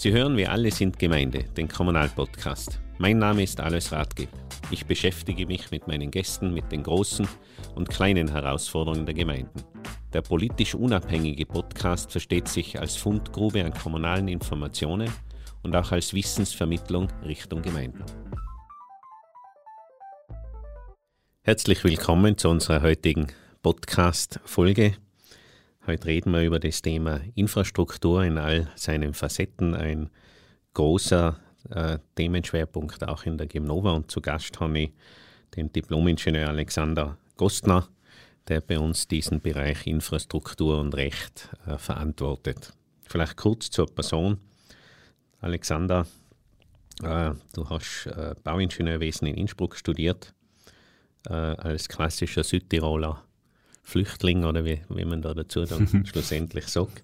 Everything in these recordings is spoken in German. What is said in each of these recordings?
Sie hören Wir alle sind Gemeinde, den Kommunalpodcast. Mein Name ist Alois Rathgeb. Ich beschäftige mich mit meinen Gästen mit den großen und kleinen Herausforderungen der Gemeinden. Der politisch unabhängige Podcast versteht sich als Fundgrube an kommunalen Informationen und auch als Wissensvermittlung Richtung Gemeinden. Herzlich willkommen zu unserer heutigen Podcast-Folge. Heute reden wir über das Thema Infrastruktur in all seinen Facetten. Ein großer äh, Themenschwerpunkt auch in der Gimnova. Und zu Gast habe ich den Diplomingenieur Alexander Gostner, der bei uns diesen Bereich Infrastruktur und Recht äh, verantwortet. Vielleicht kurz zur Person. Alexander, äh, du hast äh, Bauingenieurwesen in Innsbruck studiert, äh, als klassischer Südtiroler Flüchtling oder wie, wie man da dazu dann schlussendlich sagt.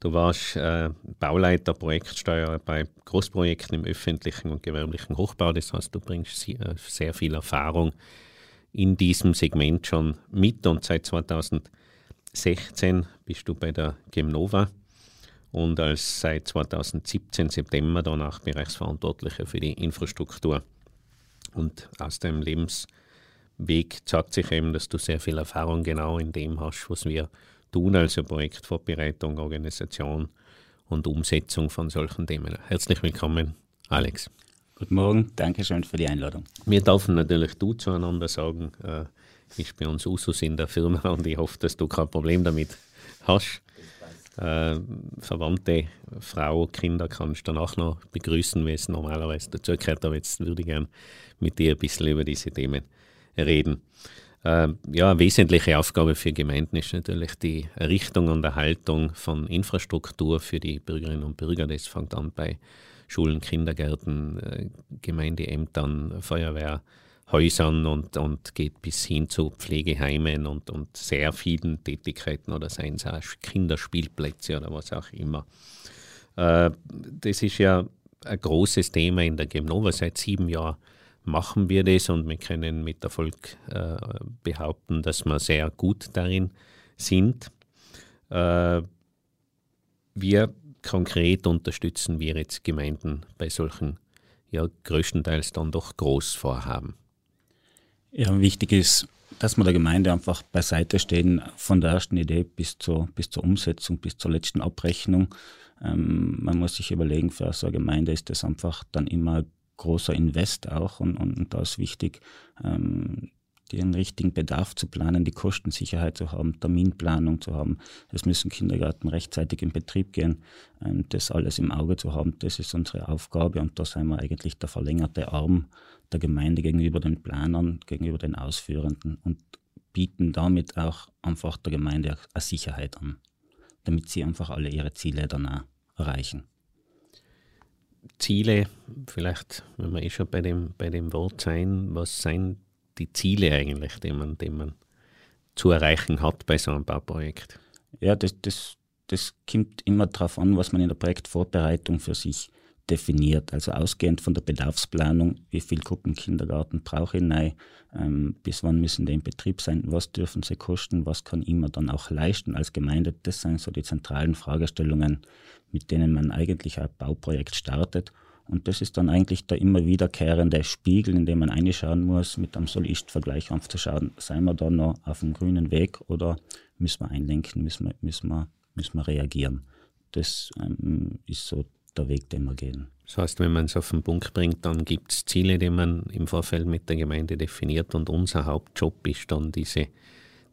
Du warst äh, Bauleiter, Projektsteuer bei Großprojekten im öffentlichen und gewerblichen Hochbau. Das heißt, du bringst sehr, äh, sehr viel Erfahrung in diesem Segment schon mit und seit 2016 bist du bei der Gemnova und als seit 2017 September dann auch Bereichsverantwortlicher für die Infrastruktur. Und aus deinem Lebensweg zeigt sich eben, dass du sehr viel Erfahrung genau in dem hast, was wir tun, also Projektvorbereitung, Organisation und Umsetzung von solchen Themen. Herzlich willkommen, Alex. Guten Morgen, danke schön für die Einladung. Wir dürfen natürlich du zueinander sagen, äh, ist bei uns Usus in der Firma und ich hoffe, dass du kein Problem damit hast. Äh, verwandte Frau, Kinder kannst du danach noch begrüßen, wie es normalerweise dazugehört, aber jetzt würde ich gerne mit dir ein bisschen über diese Themen reden. Äh, ja, eine wesentliche Aufgabe für Gemeinden ist natürlich die Errichtung und Erhaltung von Infrastruktur für die Bürgerinnen und Bürger. Das fängt an bei Schulen, Kindergärten, äh, Gemeindeämtern, Feuerwehrhäusern und, und geht bis hin zu Pflegeheimen und, und sehr vielen Tätigkeiten oder seien es auch Kinderspielplätze oder was auch immer. Äh, das ist ja ein großes Thema in der Gemnova seit sieben Jahren machen wir das und wir können mit Erfolg äh, behaupten, dass wir sehr gut darin sind. Äh, wir konkret unterstützen wir jetzt Gemeinden bei solchen ja größtenteils dann doch Großvorhaben. Ja, wichtig ist, dass wir der Gemeinde einfach beiseite stehen, von der ersten Idee bis zur, bis zur Umsetzung, bis zur letzten Abrechnung. Ähm, man muss sich überlegen, für so eine Gemeinde ist das einfach dann immer großer Invest auch und, und, und da ist wichtig, ähm, den richtigen Bedarf zu planen, die Kostensicherheit zu haben, Terminplanung zu haben. Es müssen Kindergärten rechtzeitig in Betrieb gehen. Ähm, das alles im Auge zu haben, das ist unsere Aufgabe und da sind wir eigentlich der verlängerte Arm der Gemeinde gegenüber den Planern, gegenüber den Ausführenden und bieten damit auch einfach der Gemeinde eine Sicherheit an, damit sie einfach alle ihre Ziele dann auch erreichen. Ziele, vielleicht, wenn wir eh schon bei dem, bei dem Wort sein, was sind die Ziele eigentlich, die man, die man zu erreichen hat bei so einem Bauprojekt? Ja, das, das, das kommt immer darauf an, was man in der Projektvorbereitung für sich definiert. Also ausgehend von der Bedarfsplanung, wie viel Gruppenkindergarten brauche ich neu, ähm, bis wann müssen die in Betrieb sein, was dürfen sie kosten, was kann ich mir dann auch leisten als Gemeinde. Das sind so die zentralen Fragestellungen, mit denen man eigentlich ein Bauprojekt startet. Und das ist dann eigentlich der immer wiederkehrende Spiegel, in dem man einschauen muss, mit einem Soll-Ist-Vergleich anzuschauen, seien wir da noch auf dem grünen Weg oder müssen wir einlenken, müssen wir, müssen wir, müssen wir reagieren. Das ähm, ist so der Weg, den wir gehen. Das heißt, wenn man es auf den Punkt bringt, dann gibt es Ziele, die man im Vorfeld mit der Gemeinde definiert und unser Hauptjob ist dann diese,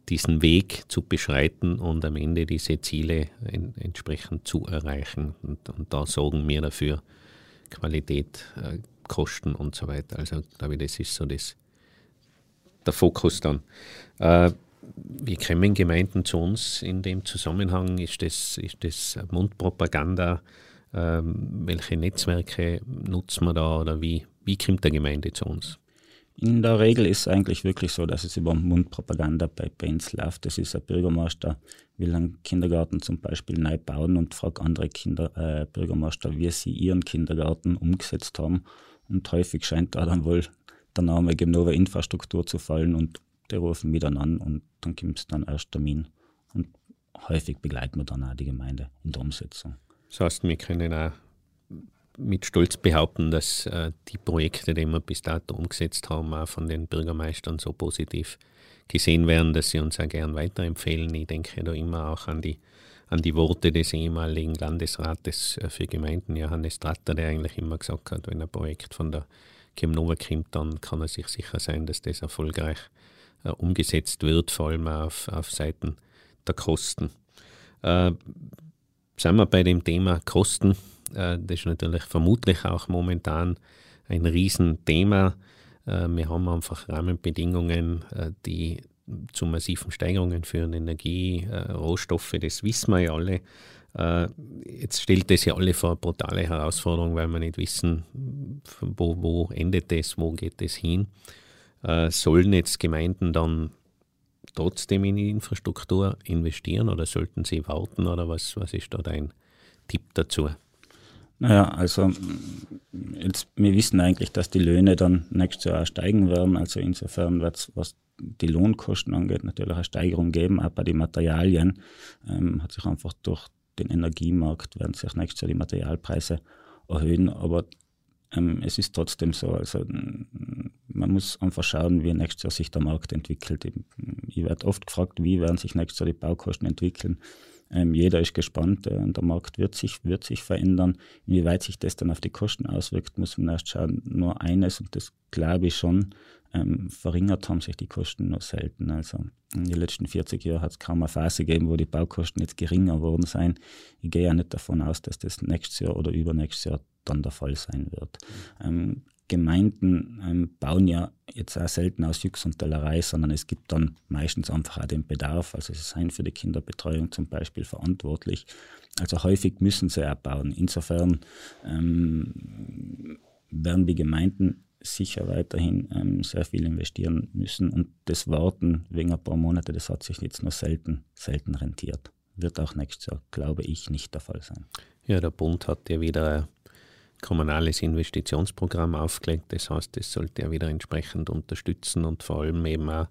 diesen Weg zu beschreiten und am Ende diese Ziele en, entsprechend zu erreichen. Und, und, da sorgen wir dafür Qualität, äh, Kosten und so weiter. Also glaube ich, das ist so das, der Fokus dann. Äh, wie kommen Gemeinden zu uns in dem Zusammenhang? Ist das, ist das Mundpropaganda? Ähm, welche Netzwerke nutzen wir da oder wie, wie kommt der Gemeinde zu uns? In der Regel ist es eigentlich wirklich so, dass es über Mundpropaganda bei Bands läuft. Das ist ein Bürgermeister, will einen Kindergarten zum Beispiel neu bauen und fragt andere Kinder, äh, Bürgermeister, wie sie ihren Kindergarten umgesetzt haben. Und häufig scheint da dann wohl der Name Gemnova Infrastruktur zu fallen und die rufen mich dann an und dann gibt es dann erst Termin. Und häufig begleiten wir dann auch die Gemeinde in der Umsetzung. Das heißt, wir können auch mit Stolz behaupten, dass äh, die Projekte, die wir bis dato umgesetzt haben, auch von den Bürgermeistern so positiv gesehen werden, dass sie uns auch gern weiterempfehlen. Ich denke da immer auch an die, an die Worte des ehemaligen Landesrates äh, für Gemeinden, Johannes Tratter, der eigentlich immer gesagt hat, wenn ein Projekt von der Chemnova kommt, dann kann er sich sicher sein, dass das erfolgreich äh, umgesetzt wird, vor allem auf, auf Seiten der Kosten. Äh, sind wir bei dem Thema Kosten. Äh, das ist natürlich vermutlich auch momentan ein Riesenthema. Äh, wir haben einfach Rahmenbedingungen, äh, die zu massiven Steigerungen führen. Energie, Rohstoffe, das wissen wir ja alle. Jetzt stellt das ja alle vor eine brutale Herausforderung, weil wir nicht wissen, wo, wo endet das, wo geht das hin. Sollen jetzt Gemeinden dann trotzdem in die Infrastruktur investieren oder sollten sie warten oder was, was ist da dein Tipp dazu? Naja, also jetzt, wir wissen eigentlich, dass die Löhne dann nächstes Jahr steigen werden. Also insofern wird es, was die Lohnkosten angeht, natürlich eine Steigerung geben, auch bei den Materialien. Ähm, hat sich einfach durch den Energiemarkt werden sich nächstes Jahr die Materialpreise erhöhen. Aber ähm, es ist trotzdem so, also man muss einfach schauen, wie nächstes Jahr sich der Markt entwickelt. Ich, werde oft gefragt, wie werden sich nächstes Jahr die Baukosten entwickeln. Ähm, jeder ist gespannt, äh, der Markt wird sich, wird sich verändern. Inwieweit sich das dann auf die Kosten auswirkt, muss man erst schauen. Nur eines, und das glaube ich schon, ähm, verringert haben sich die Kosten nur selten. Also in den letzten 40 Jahren hat es kaum eine Phase gegeben, wo die Baukosten jetzt geringer worden sind. Ich gehe ja nicht davon aus, dass das nächstes Jahr oder übernächstes Jahr dann der Fall sein wird. Ähm, Gemeinden ähm, bauen ja jetzt auch selten aus Jux und Tellerei, sondern es gibt dann meistens einfach auch den Bedarf. Also sie sind für die Kinderbetreuung zum Beispiel verantwortlich. Also häufig müssen sie auch bauen. Insofern ähm, werden die Gemeinden sicher weiterhin ähm, sehr viel investieren müssen und das Warten wegen ein paar Monate, das hat sich jetzt nur selten, selten rentiert. Wird auch nächstes Jahr, glaube ich, nicht der Fall sein. Ja, der Bund hat ja wieder kommunales Investitionsprogramm aufgelegt. Das heißt, das sollte er wieder entsprechend unterstützen und vor allem eben auch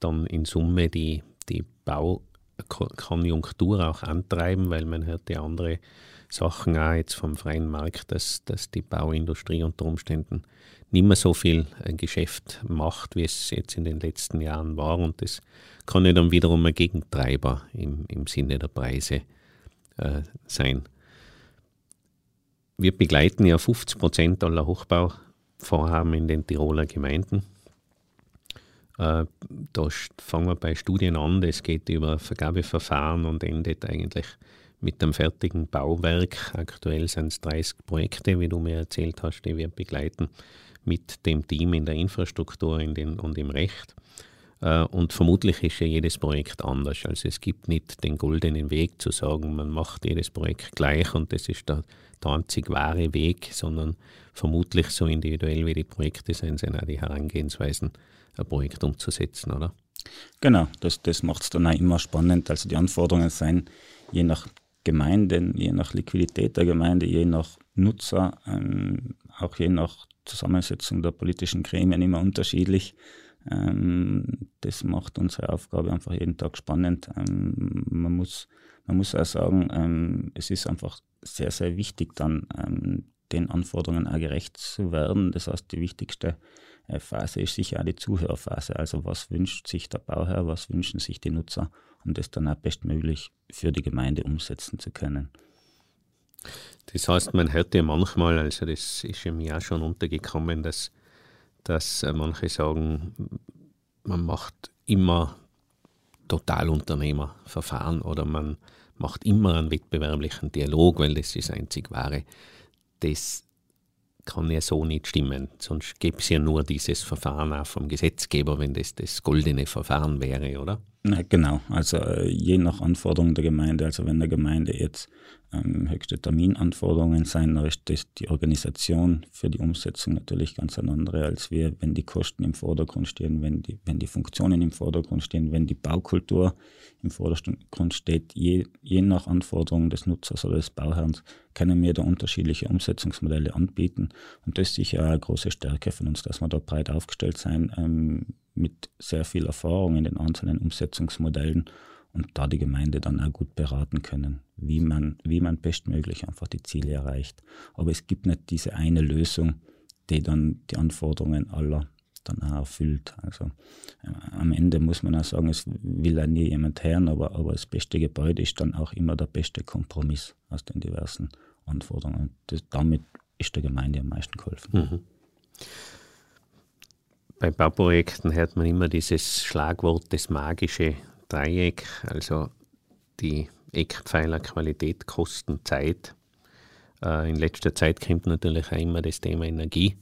dann in Summe die, die Baukonjunktur auch antreiben, weil man hört ja andere Sachen auch jetzt vom freien Markt, dass, dass die Bauindustrie unter Umständen nicht mehr so viel äh, Geschäft macht, wie es jetzt in den letzten Jahren war. Und das kann ja dann wiederum ein Gegentreiber im, im Sinne der Preise äh, sein. Wir begleiten ja 50 Prozent aller Hochbauvorhaben in den Tiroler Gemeinden. Äh, da fangen wir bei Studien an, das geht über Vergabeverfahren und endet eigentlich mit dem fertigen Bauwerk. Aktuell sind es 30 Projekte, wie du mir erzählt hast, die wir begleiten mit dem Team in der Infrastruktur in den, und im Recht. Äh, und vermutlich ist ja jedes Projekt anders. Also es gibt nicht den goldenen Weg zu sagen, man macht jedes Projekt gleich und das ist der, der einzig wahre Weg, sondern vermutlich so individuell wie die Projekte sind, sind auch die Herangehensweisen, ein Projekt umzusetzen, oder? Genau, das, das macht es dann auch immer spannend. Also die Anforderungen sind je nach Gemeinden, je nach Liquidität der Gemeinde, je nach Nutzer, ähm, auch je nach Zusammensetzung der politischen Gremien immer unterschiedlich. Ähm, das macht unsere Aufgabe einfach jeden Tag spannend. Ähm, man, muss, man muss auch sagen, ähm, es ist einfach sehr, sehr wichtig, dann den Anforderungen auch gerecht zu werden. Das heißt, die wichtigste äh, Phase ist sicher auch die Zuhörphase. Also was wünscht sich der Bauherr, was wünschen sich die Nutzer, um das dann auch bestmöglich für die Gemeinde umsetzen zu können. Das heißt, man hört ja manchmal, also das ist mir auch schon untergekommen, dass dass äh, manche sagen, man macht immer Totalunternehmerverfahren oder man macht immer einen wettbewerblichen Dialog, weil das ist einzig wahre. Das kann ja so nicht stimmen. Sonst gäbe es ja nur dieses Verfahren auch vom Gesetzgeber, wenn das das goldene Verfahren wäre, oder? Na, genau, also äh, je nach Anforderung der Gemeinde, also wenn der Gemeinde jetzt ähm, höchste Terminanforderungen sein, dann ist die Organisation für die Umsetzung natürlich ganz eine andere, als wir, wenn die Kosten im Vordergrund stehen, wenn die, wenn die Funktionen im Vordergrund stehen, wenn die Baukultur im Vordergrund steht. Je, je nach Anforderungen des Nutzers oder des Bauherrn können wir da unterschiedliche Umsetzungsmodelle anbieten. Und das ist sicher eine große Stärke von uns, dass wir da breit aufgestellt sein, ähm, mit sehr viel Erfahrung in den einzelnen Umsetzungsmodellen und da die Gemeinde dann auch gut beraten können, wie man, wie man bestmöglich einfach die Ziele erreicht. Aber es gibt nicht diese eine Lösung, die dann die Anforderungen aller dann auch erfüllt. Also äh, am Ende muss man auch sagen, es will ja nie jemand hören, aber, aber das beste Gebäude ist dann auch immer der beste Kompromiss aus den diversen Anforderungen. Das, damit ist der Gemeinde am meisten geholfen. Mhm. Bei Bauprojekten hört man immer dieses Schlagwort, das magische Dreieck, also die Eckpfeiler Qualität, Kosten, Zeit. Äh, in letzter Zeit kommt natürlich auch immer das Thema Energie,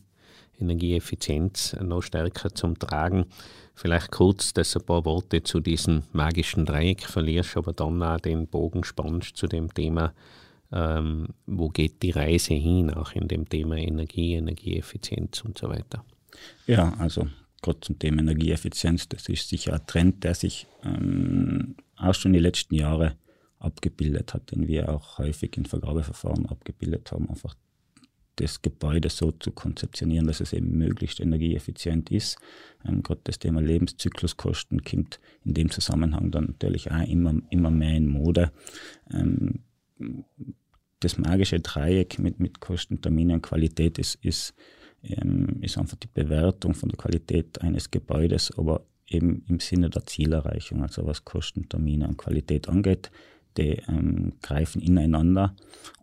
Energieeffizienz noch stärker zum Tragen. Vielleicht kurz, dass ein paar Worte zu diesem magischen Dreieck verlierst, aber dann auch den Bogen spannst zu dem Thema, ähm, wo geht die Reise hin, auch in dem Thema Energie, Energieeffizienz und so weiter. Ja, also gerade zum Thema Energieeffizienz, das ist sicher ein Trend, der sich ähm, auch schon die letzten Jahre abgebildet hat, den wir auch häufig in Vergabeverfahren abgebildet haben, einfach das Gebäude so zu konzeptionieren, dass es eben möglichst energieeffizient ist. Ähm, gerade das Thema Lebenszykluskosten kommt in dem Zusammenhang dann natürlich auch immer, immer mehr in Mode. Ähm, das magische Dreieck mit, mit Kosten, Termine und Qualität ist, ist ähm, ist einfach die Bewertung von der Qualität eines Gebäudes, aber eben im Sinne der Zielerreichung, also was Kosten, Termine und Qualität angeht, die ähm, greifen ineinander.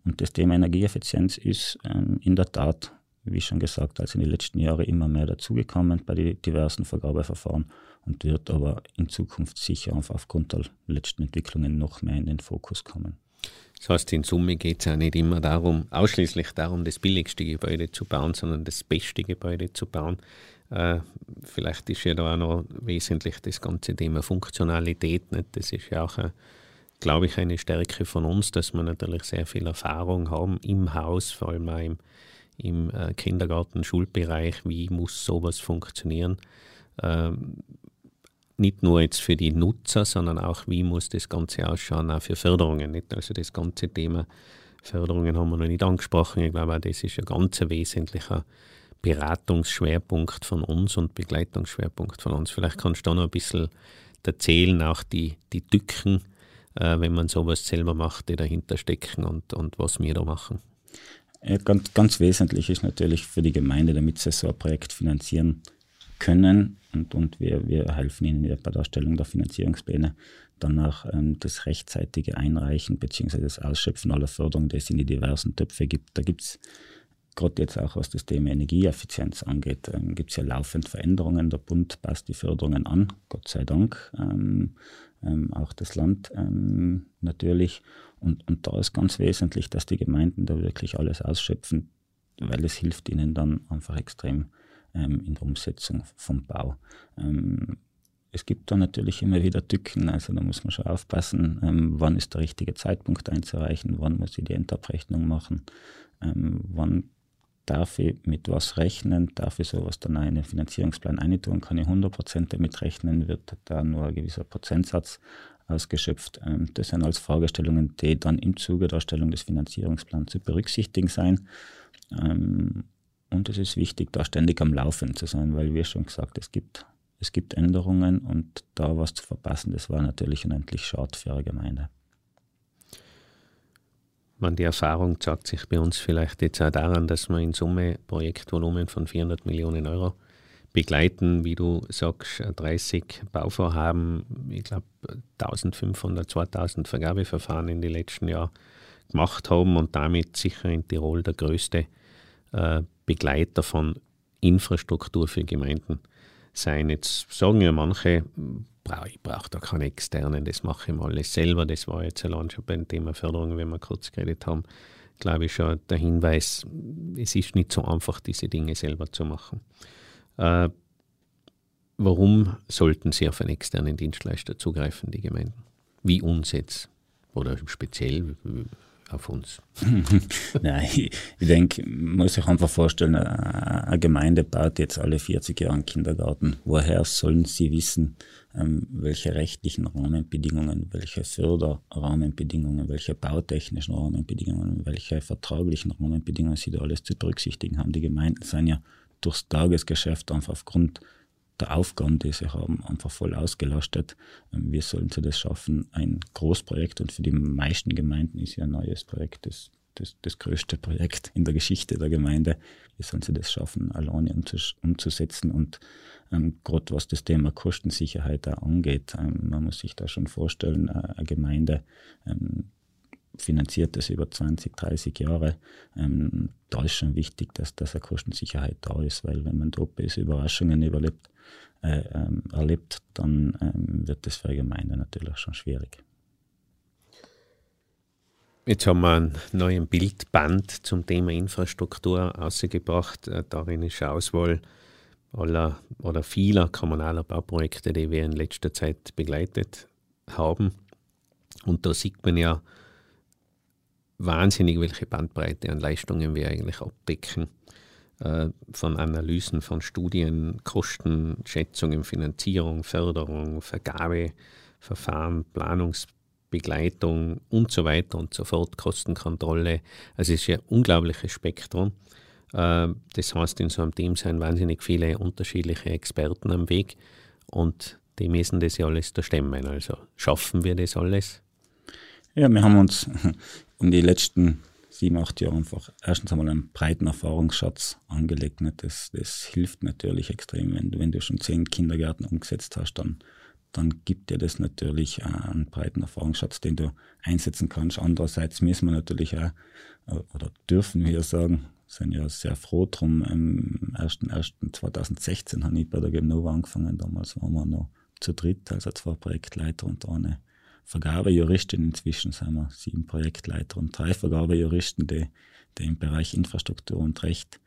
Und das Thema Energieeffizienz ist ähm, in der Tat, wie schon gesagt, also in den letzten Jahren immer mehr dazugekommen bei den diversen Vergabeverfahren und wird aber in Zukunft sicher einfach aufgrund der letzten Entwicklungen noch mehr in den Fokus kommen. Das heißt, in Summe geht es ja nicht immer darum, ausschließlich darum, das billigste Gebäude zu bauen, sondern das beste Gebäude zu bauen. Äh, vielleicht ist ja da auch noch wesentlich das ganze Thema Funktionalität. Nicht? Das ist ja auch, äh, glaube ich, eine Stärke von uns, dass wir natürlich sehr viel Erfahrung haben im Haus, vor allem auch im, im äh, Kindergarten, Schulbereich, wie muss sowas funktionieren. Ähm, nicht nur jetzt für die Nutzer, sondern auch, wie muss das Ganze ausschauen, auch für Förderungen. Nicht? Also das ganze Thema Förderungen haben wir noch nicht angesprochen. Ich glaube, das ist ein ganz wesentlicher Beratungsschwerpunkt von uns und Begleitungsschwerpunkt von uns. Vielleicht kannst du da noch ein bisschen erzählen, auch die, die Tücken, äh, wenn man sowas selber macht, die dahinter stecken und, und was wir da machen. Ja, ganz, ganz wesentlich ist natürlich für die Gemeinde, damit sie so ein Projekt finanzieren können und, und wir, wir helfen ihnen bei der Erstellung der Finanzierungspläne danach ähm, das rechtzeitige Einreichen bzw. das Ausschöpfen aller Förderungen, die es in die diversen Töpfe gibt. Da gibt es gerade jetzt auch was das Thema Energieeffizienz angeht, ähm, gibt es ja laufend Veränderungen. Der Bund passt die Förderungen an, Gott sei Dank. Ähm, ähm, auch das Land ähm, natürlich. Und, und da ist ganz wesentlich, dass die Gemeinden da wirklich alles ausschöpfen, weil es hilft ihnen dann einfach extrem ähm, in der Umsetzung vom Bau. Ähm, es gibt da natürlich immer wieder Tücken, also da muss man schon aufpassen, ähm, wann ist der richtige Zeitpunkt einzureichen, wann muss ich die Endabrechnung machen, ähm, wann darf ich mit was rechnen, darf ich sowas dann in den Finanzierungsplan eintun, kann ich 100% damit rechnen, wird da nur ein gewisser Prozentsatz ausgeschöpft. Ähm, das sind als Fragestellungen, die dann im Zuge der Erstellung des Finanzierungsplans zu berücksichtigen sein. Und es ist wichtig, da ständig am Laufen zu sein, weil wie schon gesagt, es gibt, es gibt Änderungen und da was zu verpassen, das war natürlich unendlich schade für eine Gemeinde. Man, die Erfahrung zeigt sich bei uns vielleicht jetzt auch daran, dass wir in Summe Projektvolumen von 400 Millionen Euro begleiten, wie du sagst, 30 Bauvorhaben, ich glaube 1500, 2000 Vergabeverfahren in den letzten Jahren gemacht haben und damit sicher in Tirol der größte Begleiter von Infrastruktur für Gemeinden sein. Jetzt sagen ja manche, ich brauche da keine externen, das mache ich mal alles selber. Das war jetzt allein schon beim Thema Förderung, wenn wir kurz geredet haben, glaube ich schon der Hinweis, es ist nicht so einfach, diese Dinge selber zu machen. Äh, warum sollten Sie auf einen externen Dienstleister zugreifen, die Gemeinden? Wie uns jetzt? Oder speziell, auf uns. Nein, ich, ich denke, muss sich einfach vorstellen, eine Gemeinde baut jetzt alle 40 Jahre einen Kindergarten. Woher sollen sie wissen, ähm, welche rechtlichen Rahmenbedingungen, welche Förderrahmenbedingungen, welche bautechnischen Rahmenbedingungen, welche vertraglichen Rahmenbedingungen sie da alles zu berücksichtigen haben? Die Gemeinden sind ja durchs Tagesgeschäft einfach aufgrund der Aufgaben, die sie haben, einfach voll ausgelastet. Ähm, wie sollen sie das schaffen? Ein Großprojekt und für die meisten Gemeinden ist ja ein neues Projekt das, das, das größte Projekt in der Geschichte der Gemeinde. Wie sollen sie das schaffen, alleine umzusetzen? Und ähm, gerade was das Thema Kostensicherheit da angeht, ähm, man muss sich da schon vorstellen, äh, eine Gemeinde, ähm, finanziert das über 20, 30 Jahre. Ähm, da ist schon wichtig, dass, dass eine Kostensicherheit da ist, weil wenn man bis Überraschungen überlebt, äh, ähm, erlebt, dann ähm, wird das für eine Gemeinde natürlich schon schwierig. Jetzt haben wir einen neuen Bildband zum Thema Infrastruktur ausgebracht. Äh, darin ist eine Auswahl aller oder vieler kommunaler Bauprojekte, die wir in letzter Zeit begleitet haben. Und da sieht man ja, wahnsinnig, welche Bandbreite an Leistungen wir eigentlich abdecken. Äh, von Analysen, von Studien, Kostenschätzungen, Finanzierung, Förderung, Vergabeverfahren, Planungsbegleitung und so weiter und so fort, Kostenkontrolle. Also es ist ein unglaubliches Spektrum. Äh, das heißt, in so einem Team sind wahnsinnig viele unterschiedliche Experten am Weg und die müssen das ja alles da stemmen. Also schaffen wir das alles? Ja, wir haben uns in den letzten sieben, acht Jahren einfach erstens einmal einen breiten Erfahrungsschatz angelegt. Nicht? Das, das hilft natürlich extrem. Wenn du, wenn du schon zehn Kindergärten umgesetzt hast, dann, dann gibt dir das natürlich einen breiten Erfahrungsschatz, den du einsetzen kannst. Andererseits müssen wir natürlich auch, oder dürfen wir sagen, sind ja sehr froh drum. Am 1.1.2016 habe ich bei der Gemnova angefangen. Damals waren wir noch zu dritt, also zwei Projektleiter und eine Vergabejuristin. Inzwischen sind wir sieben Projektleiter und drei Vergabejuristen, die, die im Bereich Infrastruktur und Recht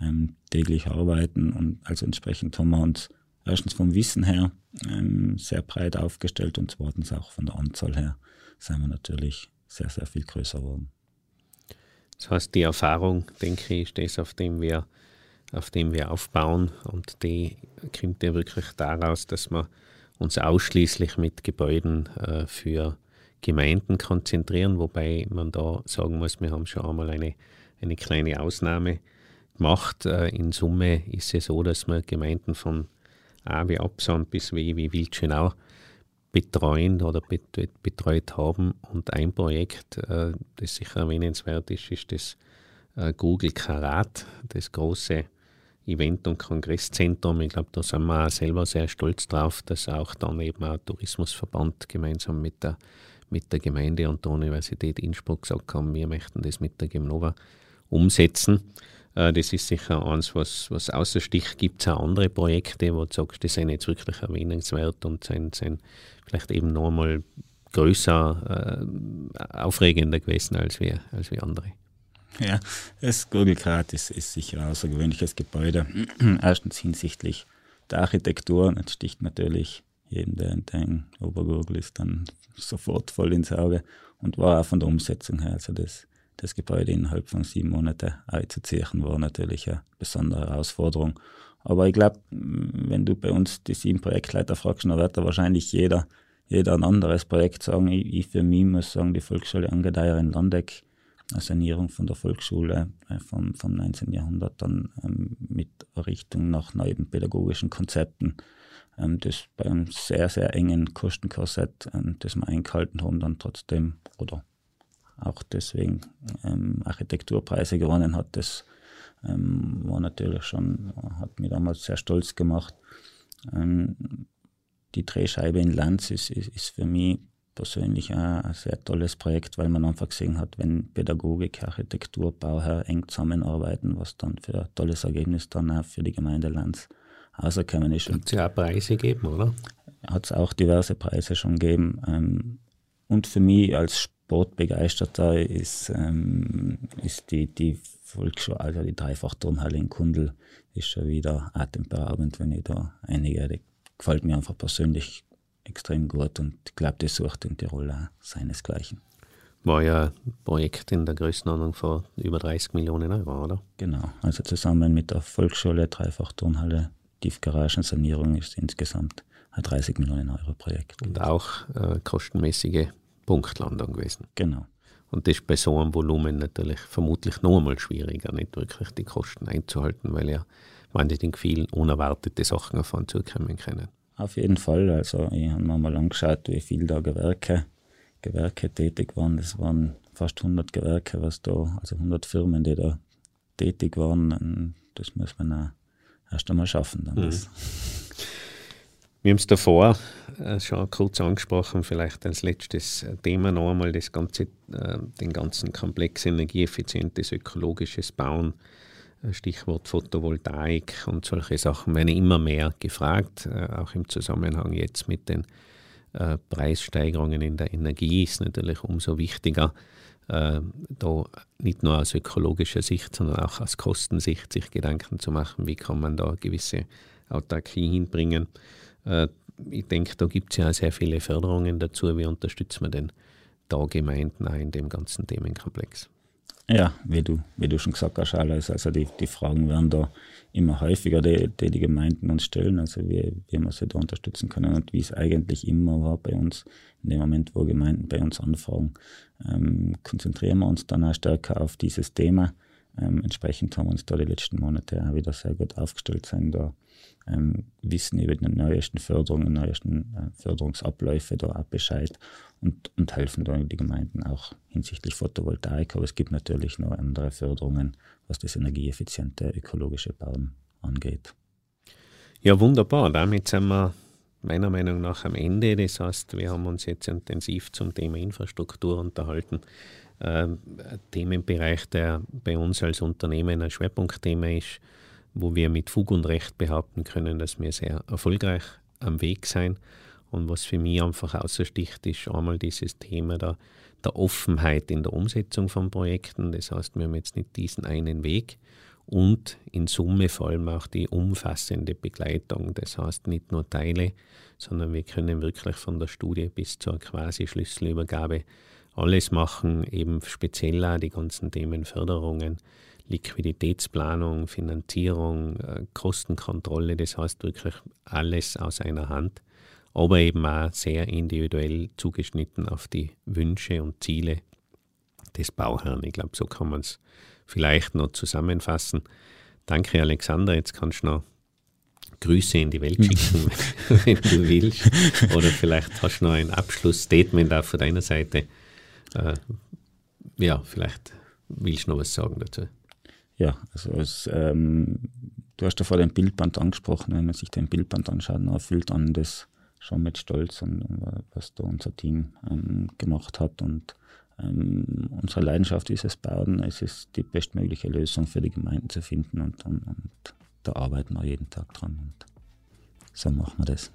ähm, täglich arbeiten. Und also entsprechend haben wir uns erstens vom Wissen her ähm, sehr breit aufgestellt und zweitens auch von der Anzahl her sind wir natürlich sehr, sehr viel größer geworden. Das heißt, die Erfahrung, denke ich, ist das, auf dem wir, auf dem wir aufbauen und die kommt ja wirklich daraus, dass man uns ausschließlich mit Gebäuden äh, für Gemeinden konzentrieren, wobei man da sagen muss, wir haben schon einmal eine, eine kleine Ausnahme gemacht. Äh, in Summe ist es so, dass wir Gemeinden von A wie Absand bis W wie Wildschönau betreuen oder betreut haben. Und ein Projekt, äh, das sicher erwähnenswert ist, ist das äh, Google Karat, das große Event- und Kongresszentrum. Ich glaube, da sind wir auch selber sehr stolz drauf, dass auch dann eben ein Tourismusverband gemeinsam mit der, mit der Gemeinde und der Universität Innsbruck gesagt haben, wir möchten das mit der Gemnova umsetzen. Äh, das ist sicher eins, was, was außer Stich gibt. Es auch andere Projekte, wo du sagst, die sind jetzt wirklich erwähnenswert und sind, sind vielleicht eben noch einmal größer, äh, aufregender gewesen als wir, als wir andere. Ja, das Card ist, ist sicher ein außergewöhnliches Gebäude. Erstens hinsichtlich der Architektur. Das sticht natürlich jedem, der in Obergurgel ist, dann sofort voll ins Auge. Und war auch von der Umsetzung her. Also das, das Gebäude innerhalb von sieben Monaten einzuziehen, war natürlich eine besondere Herausforderung. Aber ich glaube, wenn du bei uns die sieben Projektleiter fragst, dann wird da wahrscheinlich jeder, jeder ein anderes Projekt sagen. Ich, ich für mich muss sagen, die Volksschule Angedeier in Landeck Sanierung von der Volksschule äh, vom, vom 19. Jahrhundert dann ähm, mit Errichtung nach neuen pädagogischen Konzepten, ähm, das bei einem sehr, sehr engen Kostenkorsett, ähm, das wir eingehalten haben, dann trotzdem oder auch deswegen Architekturpreise gewonnen hat, das war natürlich schon, hat mich damals sehr stolz gemacht. Die Drehscheibe in Lanz ist, ist, ist für mich persönlich ein, sehr tolles Projekt, weil man einfach gesehen hat, wenn Pädagogik, Architektur, Bauherr eng zusammenarbeiten, was dann für ein tolles Ergebnis dann auch für die Gemeinde Lanz rausgekommen ist. Hat es ja auch Preise gegeben, oder? Hat es auch diverse Preise schon gegeben. Ähm, und für mich als Sportbegeisterter ist, ähm, ist die, die Volksschule, also die Dreifachturmhalle in Kundl, ist schon wieder atemberaubend, wenn ich da einige, die gefällt mir einfach persönlich extrem gut und ich glaube, das sucht in Tirol auch seinesgleichen. War ja ein Projekt in der Größenordnung von über 30 Millionen Euro, oder? Genau, also zusammen mit der Volksschule, Dreifach-Turnhalle, Tiefgaragensanierung ist insgesamt ein 30 Millionen Euro Projekt. Und auch äh, kostenmäßige Punktlandung gewesen. Genau. Und das ist bei so einem Volumen natürlich vermutlich noch einmal schwieriger, nicht wirklich die Kosten einzuhalten, weil ja wahnsinnig viele unerwartete Sachen auf uns zukommen können. Auf jeden Fall. Also ich habe mir mal angeschaut, wie viele da Gewerke, Gewerke tätig waren. Das waren fast 100 Gewerke, was da, also 100 Firmen, die da tätig waren. Das muss man auch erst einmal schaffen. Dann mhm. Wir haben es davor äh, schon kurz angesprochen, vielleicht als letztes Thema noch einmal das ganze, äh, den ganzen Komplex energieeffizientes ökologisches Bauen. Äh, Stichwort Photovoltaik und solche Sachen werden immer mehr gefragt, äh, auch im Zusammenhang jetzt mit den äh, Preissteigerungen in der Energie ist natürlich umso wichtiger, da nicht nur aus ökologischer Sicht, sondern auch aus Kostensicht sich Gedanken zu machen, wie kann man da gewisse Autarkie hinbringen. Ich denke, da gibt es ja sehr viele Förderungen dazu. Wie unterstützen wir denn da Gemeinden auch in dem ganzen Themenkomplex? Ja, wie du, wie du schon gesagt hast, alles. Also die, die Fragen werden da immer häufiger, die die, die Gemeinden uns stellen, also wie, wie wir sie da unterstützen können und wie es eigentlich immer war bei uns. In dem Moment, wo Gemeinden bei uns anfragen, ähm, konzentrieren wir uns dann auch stärker auf dieses Thema. Ähm, entsprechend haben uns da die letzten Monate auch wieder sehr gut aufgestellt sein, da ähm, wissen über die neuesten Förderungen, neuesten äh, Förderungsabläufe da auch Bescheid und, und helfen da die Gemeinden auch hinsichtlich Photovoltaik. Aber es gibt natürlich noch andere Förderungen, was das energieeffiziente ökologische Bauen angeht. Ja, wunderbar. Damit sind wir meiner Meinung nach am Ende. Das heißt, wir haben uns jetzt intensiv zum Thema Infrastruktur unterhalten. Ähm, Themenbereich, der bei uns als Unternehmen ein Schwerpunktthema ist, wo wir mit Fug und Recht behaupten können, dass wir sehr erfolgreich am Weg sein. Und was für mich einfach außersticht, ist einmal dieses Thema der, der Offenheit in der Umsetzung von Projekten. Das heißt, wir haben jetzt nicht diesen einen Weg und in Summe vor allem auch die umfassende Begleitung. Das heißt, nicht nur Teile, sondern wir können wirklich von der Studie bis zur quasi Schlüsselübergabe alles machen, eben speziell auch die ganzen Themen Förderungen, Liquiditätsplanung, Finanzierung, äh, Kostenkontrolle, das heißt wirklich alles aus einer Hand, aber eben auch sehr individuell zugeschnitten auf die Wünsche und Ziele des Bauherrn. Ich glaube, so kann man es vielleicht noch zusammenfassen. Danke, Alexander. Jetzt kannst du noch Grüße in die Welt schicken, wenn du willst. Oder vielleicht hast du noch ein Abschlussstatement auch von deiner Seite. Äh, ja, vielleicht willst du noch was sagen dazu. Ja, also es, ähm, du hast ja vor dem Bildband angesprochen, wenn man sich den Bildband anschaut, dann erfüllt dann das schon mit Stolz, und, was da unser Team ähm, gemacht hat und ähm, unsere Leidenschaft ist es bauen. Es ist die bestmögliche Lösung für die Gemeinden zu finden und, und, und da arbeiten wir jeden Tag dran und so machen wir das.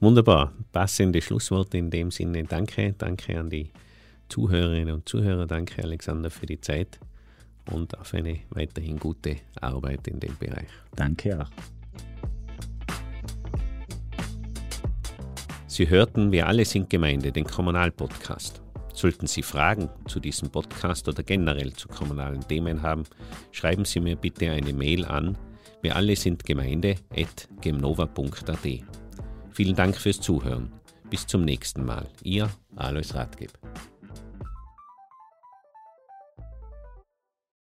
Wunderbar, passende Schlussworte in dem Sinne. Danke, danke an die Zuhörerinnen und Zuhörer. Danke, Alexander, für die Zeit und auf eine weiterhin gute Arbeit in dem Bereich. Danke auch. Sie hörten Wir alle sind Gemeinde, den Kommunalpodcast. Sollten Sie Fragen zu diesem Podcast oder generell zu kommunalen Themen haben, schreiben Sie mir bitte eine Mail an wir alle sind gemeinde.gemnova.at. Vielen Dank fürs Zuhören. Bis zum nächsten Mal. Ihr Alois Radgeb.